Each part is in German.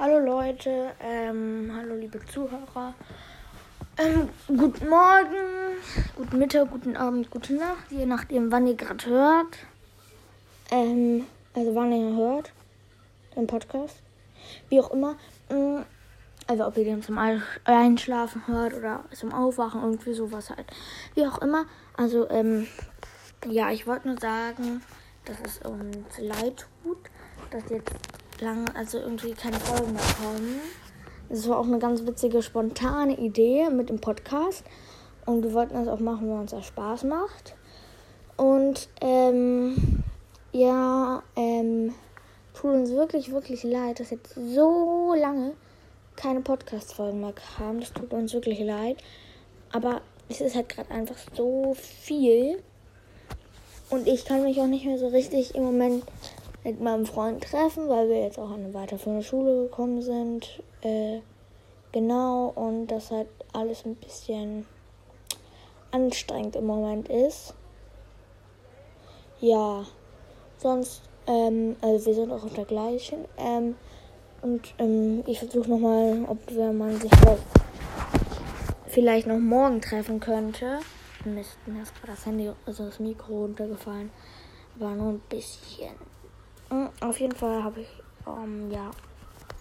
Hallo Leute, ähm, hallo liebe Zuhörer. Ähm, guten Morgen, guten Mittag, guten Abend, gute Nacht, je nachdem, wann ihr gerade hört. Ähm, also wann ihr hört, den Podcast. Wie auch immer. Mm, Also ob ihr den zum Einschlafen hört oder zum Aufwachen, irgendwie sowas halt. Wie auch immer. Also, ähm, ja, ich wollte nur sagen, dass es uns leid tut, dass jetzt lange, also irgendwie keine Folgen mehr kommen. Das war auch eine ganz witzige, spontane Idee mit dem Podcast. Und wir wollten das auch machen, wenn uns das Spaß macht. Und ähm, ja, ähm, tut uns wirklich, wirklich leid, dass jetzt so lange keine Podcast-Folgen mehr kamen. Das tut uns wirklich leid. Aber es ist halt gerade einfach so viel. Und ich kann mich auch nicht mehr so richtig im Moment mit meinem Freund treffen, weil wir jetzt auch eine weiterführende Schule gekommen sind. Äh, genau, und das halt alles ein bisschen anstrengend im Moment ist. Ja, sonst, ähm, also wir sind auch auf der gleichen. Ähm, und ähm, ich versuche nochmal, ob wir man sich vielleicht noch morgen treffen könnte. Mist, mir ist gerade das Handy, also das Mikro runtergefallen. Aber nur ein bisschen. Hm, Auf jeden Fall habe ich, ähm, ja.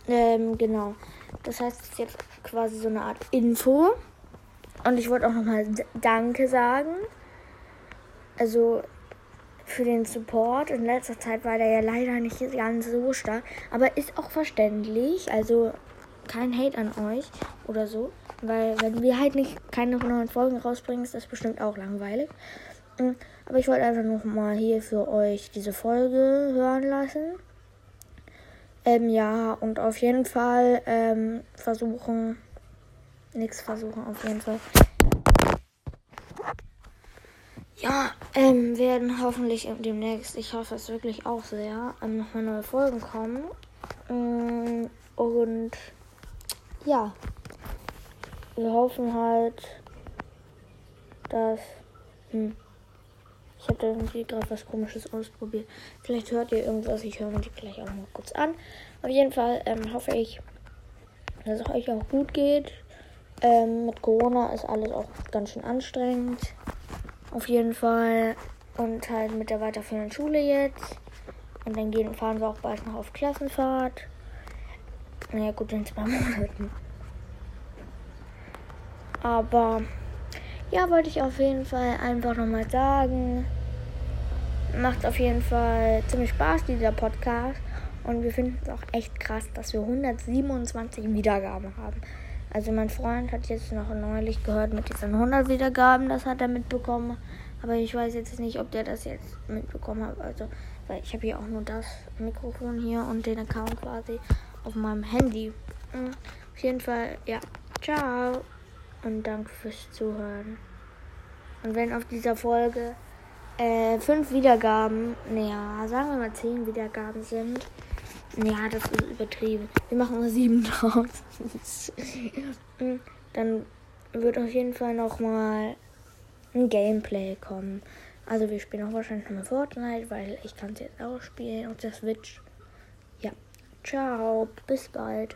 Ähm, genau. Das heißt, es ist jetzt quasi so eine Art Info. Und ich wollte auch nochmal Danke sagen. Also für den Support. In letzter Zeit war der ja leider nicht ganz so stark. Aber ist auch verständlich. Also kein Hate an euch oder so. Weil wenn wir halt nicht keine neuen Folgen rausbringen, ist das bestimmt auch langweilig. Aber ich wollte einfach noch mal hier für euch diese Folge hören lassen. Ähm, ja, und auf jeden Fall ähm, versuchen, nichts versuchen, auf jeden Fall. Ja, ähm, werden hoffentlich demnächst, ich hoffe es wirklich auch sehr, ähm, nochmal neue Folgen kommen. Mm, Und ja, wir hoffen halt, dass. Hm, ich habe da irgendwie gerade was komisches ausprobiert. Vielleicht hört ihr irgendwas, ich höre mir die gleich auch mal kurz an. Auf jeden Fall ähm, hoffe ich, dass es euch auch gut geht. Ähm, mit Corona ist alles auch ganz schön anstrengend. Auf jeden Fall. Und halt mit der weiterführenden Schule jetzt. Und dann gehen, fahren wir auch bald noch auf Klassenfahrt. Naja, gut, in zwei Monaten. Aber ja, wollte ich auf jeden Fall einfach nochmal sagen. Macht auf jeden Fall ziemlich Spaß, dieser Podcast. Und wir finden es auch echt krass, dass wir 127 Wiedergaben haben. Also mein Freund hat jetzt noch neulich gehört mit diesen 100 Wiedergaben, das hat er mitbekommen. Aber ich weiß jetzt nicht, ob der das jetzt mitbekommen hat. Also, weil ich habe hier auch nur das Mikrofon hier und den Account quasi auf meinem Handy. Mhm. Auf jeden Fall, ja. Ciao. Und danke fürs Zuhören. Und wenn auf dieser Folge äh, fünf Wiedergaben, naja, sagen wir mal zehn Wiedergaben sind, ja, das ist übertrieben. Wir machen nur sieben draus. Dann wird auf jeden Fall nochmal ein Gameplay kommen. Also wir spielen auch wahrscheinlich nochmal Fortnite, weil ich kann es jetzt auch spielen auf der Switch. Ja, ciao, bis bald.